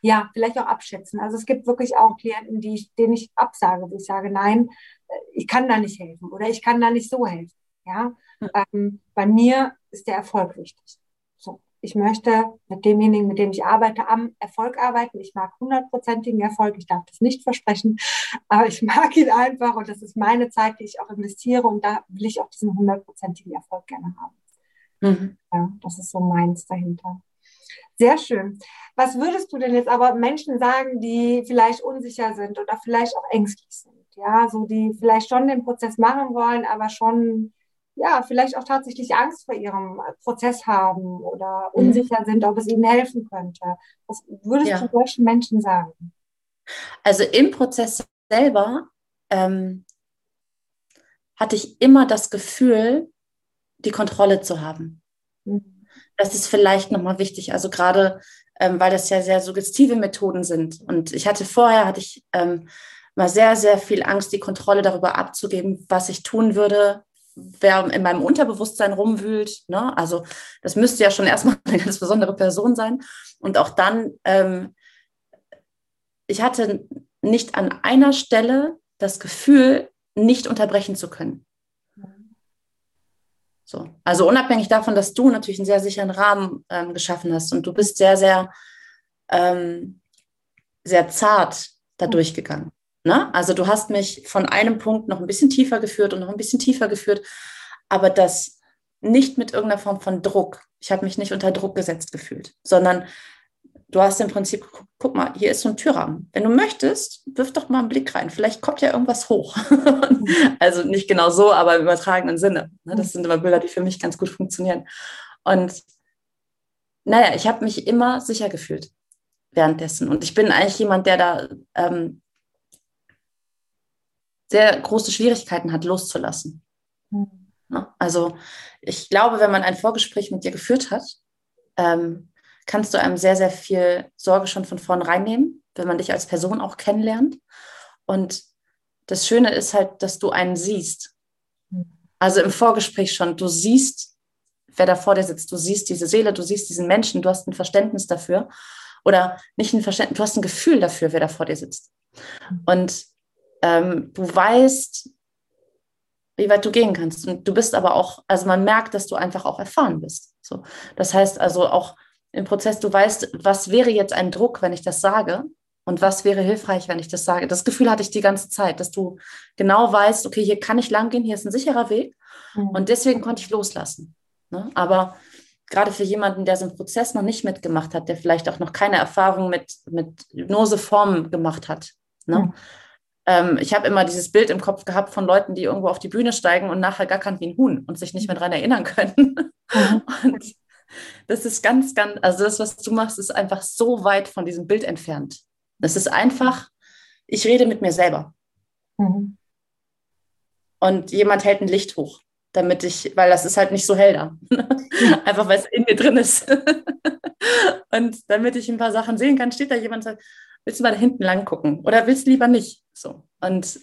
A: ja, vielleicht auch abschätzen. Also es gibt wirklich auch Klienten, die ich, denen ich absage, wo ich sage, nein, äh, ich kann da nicht helfen oder ich kann da nicht so helfen. Ja, mhm. ähm, bei mir ist der Erfolg wichtig ich möchte mit demjenigen, mit dem ich arbeite, am Erfolg arbeiten. Ich mag hundertprozentigen Erfolg. Ich darf das nicht versprechen, aber ich mag ihn einfach und das ist meine Zeit, die ich auch investiere und da will ich auch diesen hundertprozentigen Erfolg gerne haben. Mhm. Ja, das ist so meins dahinter. Sehr schön. Was würdest du denn jetzt aber Menschen sagen, die vielleicht unsicher sind oder vielleicht auch ängstlich sind? Ja, so die vielleicht schon den Prozess machen wollen, aber schon ja, vielleicht auch tatsächlich Angst vor ihrem Prozess haben oder mhm. unsicher sind, ob es ihnen helfen könnte. Was würdest ja. du solchen Menschen sagen?
B: Also im Prozess selber ähm, hatte ich immer das Gefühl, die Kontrolle zu haben. Mhm. Das ist vielleicht nochmal wichtig. Also gerade, ähm, weil das ja sehr suggestive Methoden sind. Und ich hatte vorher, hatte ich ähm, mal sehr, sehr viel Angst, die Kontrolle darüber abzugeben, was ich tun würde, wer in meinem Unterbewusstsein rumwühlt. Ne? Also das müsste ja schon erstmal eine ganz besondere Person sein. Und auch dann, ähm, ich hatte nicht an einer Stelle das Gefühl, nicht unterbrechen zu können. So. Also unabhängig davon, dass du natürlich einen sehr sicheren Rahmen ähm, geschaffen hast und du bist sehr, sehr, ähm, sehr zart da durchgegangen. Ne? Also du hast mich von einem Punkt noch ein bisschen tiefer geführt und noch ein bisschen tiefer geführt, aber das nicht mit irgendeiner Form von Druck. Ich habe mich nicht unter Druck gesetzt gefühlt, sondern du hast im Prinzip geguckt, guck mal, hier ist so ein Türrahmen. Wenn du möchtest, wirf doch mal einen Blick rein. Vielleicht kommt ja irgendwas hoch. also nicht genau so, aber im übertragenen Sinne. Ne, das sind immer Bilder, die für mich ganz gut funktionieren. Und naja, ich habe mich immer sicher gefühlt währenddessen. Und ich bin eigentlich jemand, der da ähm, sehr große Schwierigkeiten hat, loszulassen. Mhm. Also ich glaube, wenn man ein Vorgespräch mit dir geführt hat, ähm, kannst du einem sehr, sehr viel Sorge schon von vornherein nehmen, wenn man dich als Person auch kennenlernt. Und das Schöne ist halt, dass du einen siehst. Also im Vorgespräch schon, du siehst, wer da vor dir sitzt, du siehst diese Seele, du siehst diesen Menschen, du hast ein Verständnis dafür. Oder nicht ein Verständnis, du hast ein Gefühl dafür, wer da vor dir sitzt. Und ähm, du weißt, wie weit du gehen kannst. Und du bist aber auch, also man merkt, dass du einfach auch erfahren bist. So. Das heißt also auch im Prozess, du weißt, was wäre jetzt ein Druck, wenn ich das sage und was wäre hilfreich, wenn ich das sage. Das Gefühl hatte ich die ganze Zeit, dass du genau weißt, okay, hier kann ich lang gehen, hier ist ein sicherer Weg mhm. und deswegen konnte ich loslassen. Ne? Aber gerade für jemanden, der so einen Prozess noch nicht mitgemacht hat, der vielleicht auch noch keine Erfahrung mit, mit Hypnoseformen gemacht hat. Ne? Mhm. Ähm, ich habe immer dieses Bild im Kopf gehabt von Leuten, die irgendwo auf die Bühne steigen und nachher gackern wie ein Huhn und sich nicht mehr daran erinnern können. Mhm. Und das ist ganz, ganz, also das, was du machst, ist einfach so weit von diesem Bild entfernt. Das ist einfach, ich rede mit mir selber. Mhm. Und jemand hält ein Licht hoch, damit ich, weil das ist halt nicht so hell da. einfach weil es in mir drin ist. und damit ich ein paar Sachen sehen kann, steht da jemand und sagt, willst du mal da hinten lang gucken oder willst du lieber nicht? So. Und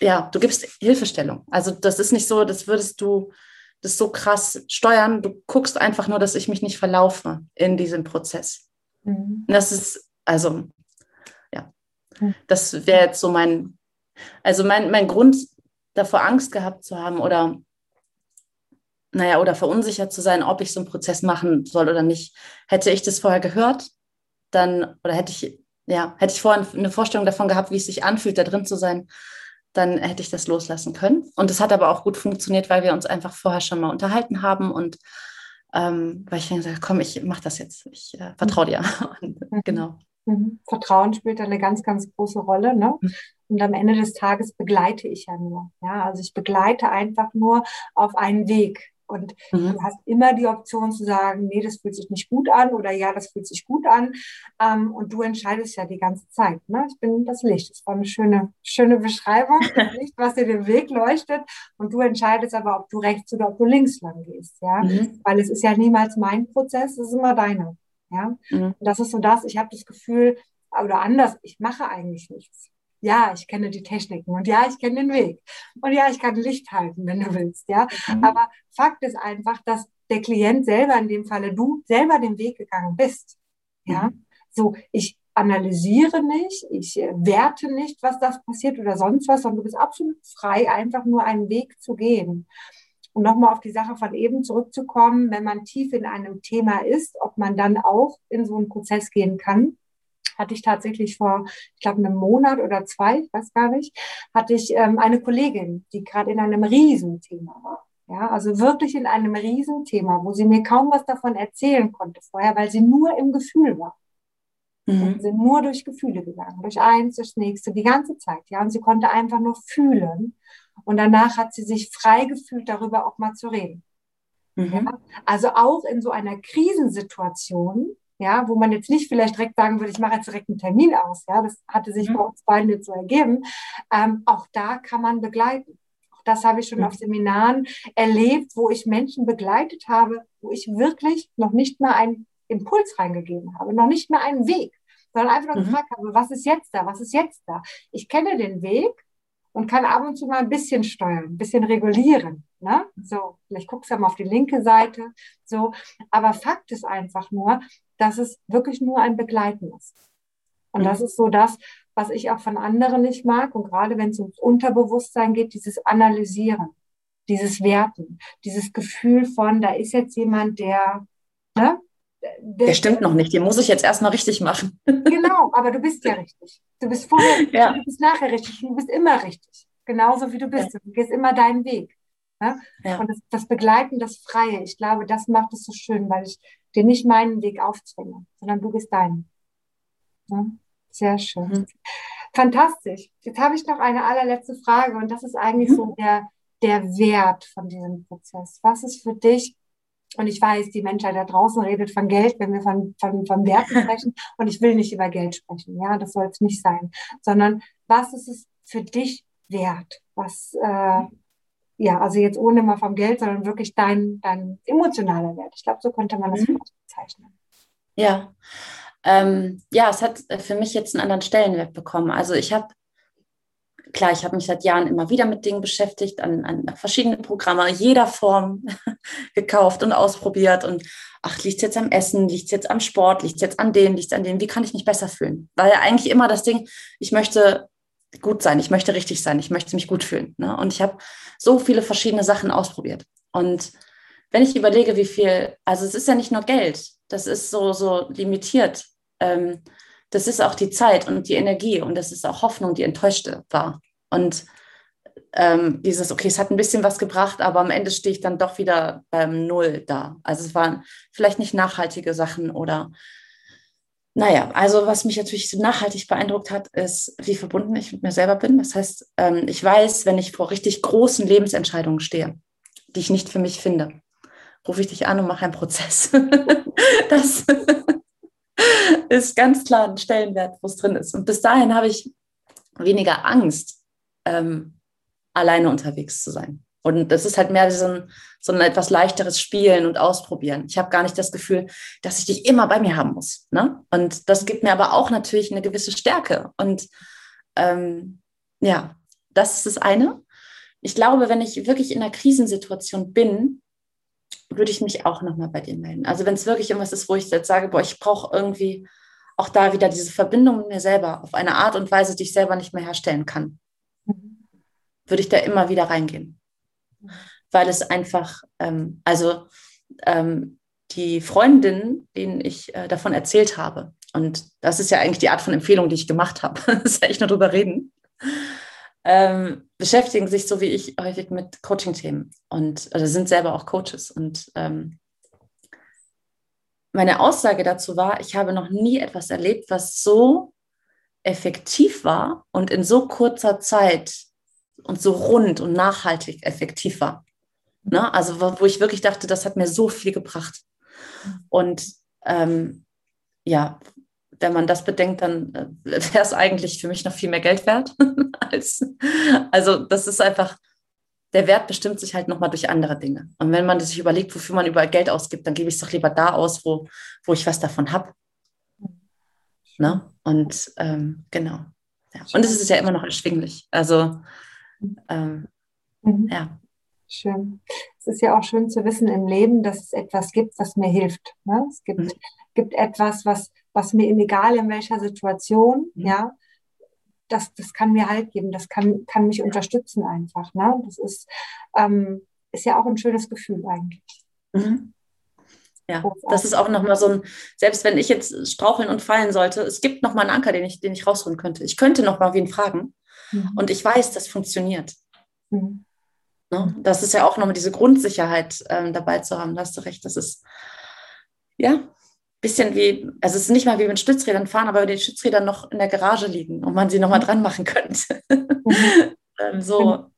B: ja, du gibst Hilfestellung. Also das ist nicht so, das würdest du das so krass steuern. Du guckst einfach nur, dass ich mich nicht verlaufe in diesem Prozess. Mhm. Das ist, also, ja, mhm. das wäre jetzt so mein, also mein, mein Grund, davor Angst gehabt zu haben oder, naja, oder verunsichert zu sein, ob ich so einen Prozess machen soll oder nicht. Hätte ich das vorher gehört, dann, oder hätte ich, ja, hätte ich vorher eine Vorstellung davon gehabt, wie es sich anfühlt, da drin zu sein, dann hätte ich das loslassen können. Und es hat aber auch gut funktioniert, weil wir uns einfach vorher schon mal unterhalten haben und ähm, weil ich dann gesagt komm, ich mache das jetzt, ich äh, vertraue dir. Und,
A: mhm. genau. Mhm. Vertrauen spielt eine ganz, ganz große Rolle. Ne? Mhm. Und am Ende des Tages begleite ich ja nur. Ja, also ich begleite einfach nur auf einen Weg. Und mhm. du hast immer die Option zu sagen, nee, das fühlt sich nicht gut an oder ja, das fühlt sich gut an. Ähm, und du entscheidest ja die ganze Zeit. Ne? Ich bin das Licht. Das war eine schöne, schöne Beschreibung. Das Licht, was dir den Weg leuchtet. Und du entscheidest aber, ob du rechts oder ob du links lang gehst. Ja? Mhm. Weil es ist ja niemals mein Prozess, es ist immer deiner. Ja? Mhm. Und das ist so das, ich habe das Gefühl, oder anders, ich mache eigentlich nichts ja, ich kenne die Techniken und ja, ich kenne den Weg und ja, ich kann Licht halten, wenn du willst, ja. Mhm. Aber Fakt ist einfach, dass der Klient selber, in dem Falle du, selber den Weg gegangen bist, ja. Mhm. So, ich analysiere nicht, ich äh, werte nicht, was das passiert oder sonst was, sondern du bist absolut frei, einfach nur einen Weg zu gehen. Um nochmal auf die Sache von eben zurückzukommen, wenn man tief in einem Thema ist, ob man dann auch in so einen Prozess gehen kann hatte ich tatsächlich vor, ich glaube, einem Monat oder zwei, ich weiß gar nicht, hatte ich ähm, eine Kollegin, die gerade in einem Riesenthema war. Ja, also wirklich in einem Riesenthema, wo sie mir kaum was davon erzählen konnte vorher, weil sie nur im Gefühl war. Mhm. Sind nur durch Gefühle gegangen, durch eins, durchs nächste, die ganze Zeit. Ja, und sie konnte einfach nur fühlen. Und danach hat sie sich frei gefühlt, darüber auch mal zu reden. Mhm. Ja? Also auch in so einer Krisensituation ja, wo man jetzt nicht vielleicht direkt sagen würde, ich mache jetzt direkt einen Termin aus, ja, das hatte sich mhm. bei uns beiden jetzt so ergeben. Ähm, auch da kann man begleiten. Auch das habe ich schon mhm. auf Seminaren erlebt, wo ich Menschen begleitet habe, wo ich wirklich noch nicht mal einen Impuls reingegeben habe, noch nicht mal einen Weg, sondern einfach nur mhm. gefragt habe, was ist jetzt da, was ist jetzt da? Ich kenne den Weg und kann ab und zu mal ein bisschen steuern, ein bisschen regulieren. Ne? So, vielleicht guckst du mal auf die linke Seite. So, aber Fakt ist einfach nur, dass es wirklich nur ein Begleiten ist. Und das ist so das, was ich auch von anderen nicht mag. Und gerade wenn es ums Unterbewusstsein geht, dieses Analysieren. dieses Werten, dieses Gefühl von, da ist jetzt jemand, der, ne?
B: Der, der stimmt noch nicht, den muss ich jetzt erstmal richtig machen.
A: Genau, aber du bist ja richtig. Du bist vorher, ja. du bist nachher richtig, du bist immer richtig. Genauso wie du bist. Du gehst immer deinen Weg. Ne? Ja. Und das, das Begleiten, das Freie, ich glaube, das macht es so schön, weil ich dir nicht meinen Weg aufzwinge, sondern du gehst deinen. Ne? Sehr schön. Mhm. Fantastisch. Jetzt habe ich noch eine allerletzte Frage und das ist eigentlich mhm. so der, der Wert von diesem Prozess. Was ist für dich, und ich weiß, die Menschheit da draußen redet von Geld, wenn wir von, von, von Werten sprechen, und ich will nicht über Geld sprechen, ja, das soll es nicht sein, sondern was ist es für dich wert? Was, äh, ja, also jetzt ohne mal vom Geld, sondern wirklich dein, dein emotionaler Wert. Ich glaube, so könnte man das mhm. bezeichnen.
B: Ja. Ähm, ja, es hat für mich jetzt einen anderen Stellenwert bekommen. Also ich habe, klar, ich habe mich seit Jahren immer wieder mit Dingen beschäftigt, an, an verschiedene Programme jeder Form gekauft und ausprobiert. Und ach, liegt es jetzt am Essen, liegt es jetzt am Sport, liegt es jetzt an dem, liegt es an dem, wie kann ich mich besser fühlen? Weil ja eigentlich immer das Ding, ich möchte gut sein, ich möchte richtig sein, ich möchte mich gut fühlen. Ne? Und ich habe so viele verschiedene Sachen ausprobiert. Und wenn ich überlege, wie viel, also es ist ja nicht nur Geld, das ist so, so limitiert. Ähm, das ist auch die Zeit und die Energie und das ist auch Hoffnung, die enttäuschte war. Und ähm, dieses, okay, es hat ein bisschen was gebracht, aber am Ende stehe ich dann doch wieder beim Null da. Also es waren vielleicht nicht nachhaltige Sachen oder naja, also was mich natürlich nachhaltig beeindruckt hat, ist, wie verbunden ich mit mir selber bin. Das heißt, ähm, ich weiß, wenn ich vor richtig großen Lebensentscheidungen stehe, die ich nicht für mich finde, rufe ich dich an und mache einen Prozess. das ist ganz klar ein Stellenwert, wo es drin ist. Und bis dahin habe ich weniger Angst, ähm, alleine unterwegs zu sein. Und das ist halt mehr so ein, so ein etwas leichteres Spielen und Ausprobieren. Ich habe gar nicht das Gefühl, dass ich dich immer bei mir haben muss. Ne? Und das gibt mir aber auch natürlich eine gewisse Stärke. Und ähm, ja, das ist das eine. Ich glaube, wenn ich wirklich in einer Krisensituation bin, würde ich mich auch nochmal bei dir melden. Also wenn es wirklich irgendwas ist, wo ich jetzt sage, boah, ich brauche irgendwie auch da wieder diese Verbindung mit mir selber auf eine Art und Weise, die ich selber nicht mehr herstellen kann, mhm. würde ich da immer wieder reingehen weil es einfach, ähm, also ähm, die Freundinnen, denen ich äh, davon erzählt habe, und das ist ja eigentlich die Art von Empfehlung, die ich gemacht habe, das ist echt nur drüber reden, ähm, beschäftigen sich so wie ich häufig mit Coaching-Themen und also sind selber auch Coaches. Und ähm, meine Aussage dazu war, ich habe noch nie etwas erlebt, was so effektiv war und in so kurzer Zeit und so rund und nachhaltig effektiv war. Ne? Also wo, wo ich wirklich dachte, das hat mir so viel gebracht. Und ähm, ja, wenn man das bedenkt, dann äh, wäre es eigentlich für mich noch viel mehr Geld wert. als, also das ist einfach, der Wert bestimmt sich halt nochmal durch andere Dinge. Und wenn man sich überlegt, wofür man überall Geld ausgibt, dann gebe ich es doch lieber da aus, wo, wo ich was davon habe. Ne? Und ähm, genau. Ja. Und es ist ja immer noch erschwinglich. Also ähm,
A: mhm. ja. Schön. Es ist ja auch schön zu wissen im Leben, dass es etwas gibt, was mir hilft. Ne? Es gibt, mhm. gibt etwas, was, was mir, egal in welcher Situation, mhm. ja, das, das kann mir Halt geben, das kann, kann mich unterstützen einfach. Ne? Das ist, ähm, ist ja auch ein schönes Gefühl eigentlich.
B: Mhm. Ja, das ist auch nochmal so ein, selbst wenn ich jetzt straucheln und fallen sollte, es gibt nochmal einen Anker, den ich, den ich rausholen könnte. Ich könnte nochmal wen fragen. Mhm. Und ich weiß, das funktioniert. Mhm. Ne? Das ist ja auch nochmal diese Grundsicherheit ähm, dabei zu haben. Da hast du recht. Das ist ja ein bisschen wie, also es ist nicht mal wie mit Stützrädern fahren, aber wenn die Stützräder noch in der Garage liegen und man sie nochmal mhm. dran machen könnte. Mhm. ähm, so genau.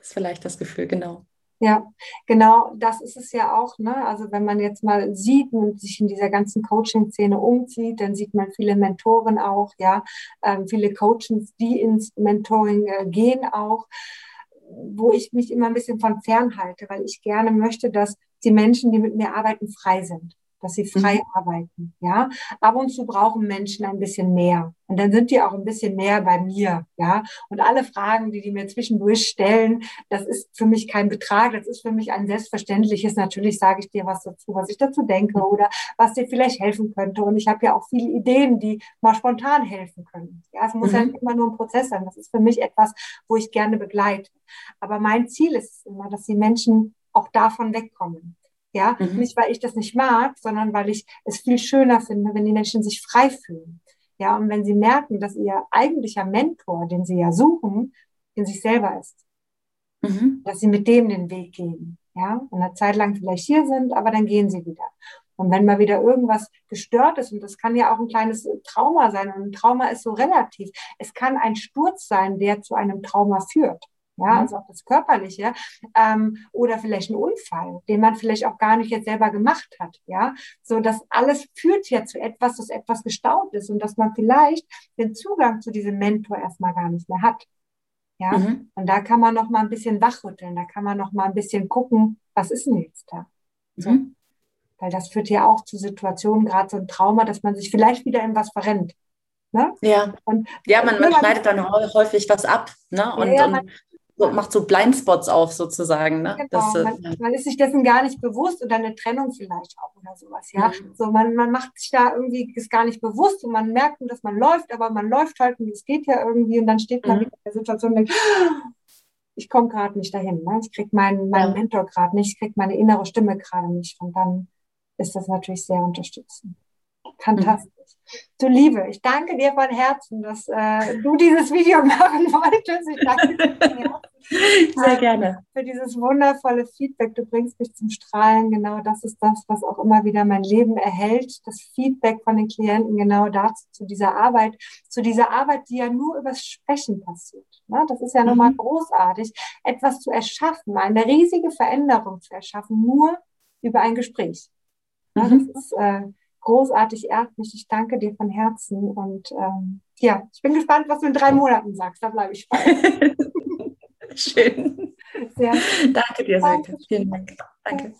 B: ist vielleicht das Gefühl, genau.
A: Ja, genau, das ist es ja auch. Ne? Also wenn man jetzt mal sieht und sich in dieser ganzen Coaching-Szene umzieht, dann sieht man viele Mentoren auch, ja, ähm, viele Coaches, die ins Mentoring äh, gehen auch, wo ich mich immer ein bisschen von fernhalte, weil ich gerne möchte, dass die Menschen, die mit mir arbeiten, frei sind. Dass sie frei mhm. arbeiten. Ja, ab und zu brauchen Menschen ein bisschen mehr. Und dann sind die auch ein bisschen mehr bei mir. Ja, und alle Fragen, die die mir zwischendurch stellen, das ist für mich kein Betrag. Das ist für mich ein selbstverständliches. Natürlich sage ich dir was dazu, was ich dazu denke oder was dir vielleicht helfen könnte. Und ich habe ja auch viele Ideen, die mal spontan helfen können. Ja, es muss mhm. ja nicht immer nur ein Prozess sein. Das ist für mich etwas, wo ich gerne begleite. Aber mein Ziel ist immer, dass die Menschen auch davon wegkommen. Ja, mhm. nicht weil ich das nicht mag, sondern weil ich es viel schöner finde, wenn die Menschen sich frei fühlen. Ja, und wenn sie merken, dass ihr eigentlicher Mentor, den sie ja suchen, in sich selber ist. Mhm. Dass sie mit dem den Weg gehen. Ja, und eine Zeit lang vielleicht hier sind, aber dann gehen sie wieder. Und wenn mal wieder irgendwas gestört ist, und das kann ja auch ein kleines Trauma sein, und ein Trauma ist so relativ, es kann ein Sturz sein, der zu einem Trauma führt ja, mhm. also auch das Körperliche, ähm, oder vielleicht ein Unfall, den man vielleicht auch gar nicht jetzt selber gemacht hat, ja, so das alles führt ja zu etwas, das etwas gestaut ist und dass man vielleicht den Zugang zu diesem Mentor erstmal gar nicht mehr hat, ja, mhm. und da kann man noch mal ein bisschen wachrütteln, da kann man noch mal ein bisschen gucken, was ist denn jetzt da, so. Mhm. weil das führt ja auch zu Situationen, gerade so ein Trauma, dass man sich vielleicht wieder in was verrennt.
B: Ne? Ja. Und, ja, man, man schneidet dann häufig was ab. Ne? Und, ja, man, so, macht so Blindspots auf sozusagen. Ne?
A: Genau. Das, äh, man, man, ist sich dessen gar nicht bewusst oder eine Trennung vielleicht auch oder sowas. Ja, mhm. so man, man macht sich da irgendwie ist gar nicht bewusst und man merkt, dass man läuft, aber man läuft halt und es geht ja irgendwie und dann steht man mhm. in der Situation und denkt, ich komme gerade nicht dahin. Ne? Ich kriege meinen, meinen ja. Mentor gerade nicht, ich kriege meine innere Stimme gerade nicht. Und dann ist das natürlich sehr unterstützend. Fantastisch. Du Liebe, ich danke dir von Herzen, dass äh, du dieses Video machen wolltest. Ich danke dir
B: sehr gerne
A: für dieses wundervolle Feedback. Du bringst mich zum Strahlen. Genau das ist das, was auch immer wieder mein Leben erhält. Das Feedback von den Klienten genau dazu, zu dieser Arbeit, zu dieser Arbeit, die ja nur übers Sprechen passiert. Ne? Das ist ja mhm. nochmal großartig, etwas zu erschaffen, eine riesige Veränderung zu erschaffen, nur über ein Gespräch. Ne? Mhm. Das ist äh, großartig, ehrt mich. Ich danke dir von Herzen und ähm, ja, ich bin gespannt, was du in drei Monaten sagst. Da bleibe ich
B: spannend. Schön. Sehr. Danke dir, Silke. Vielen Dank. Danke.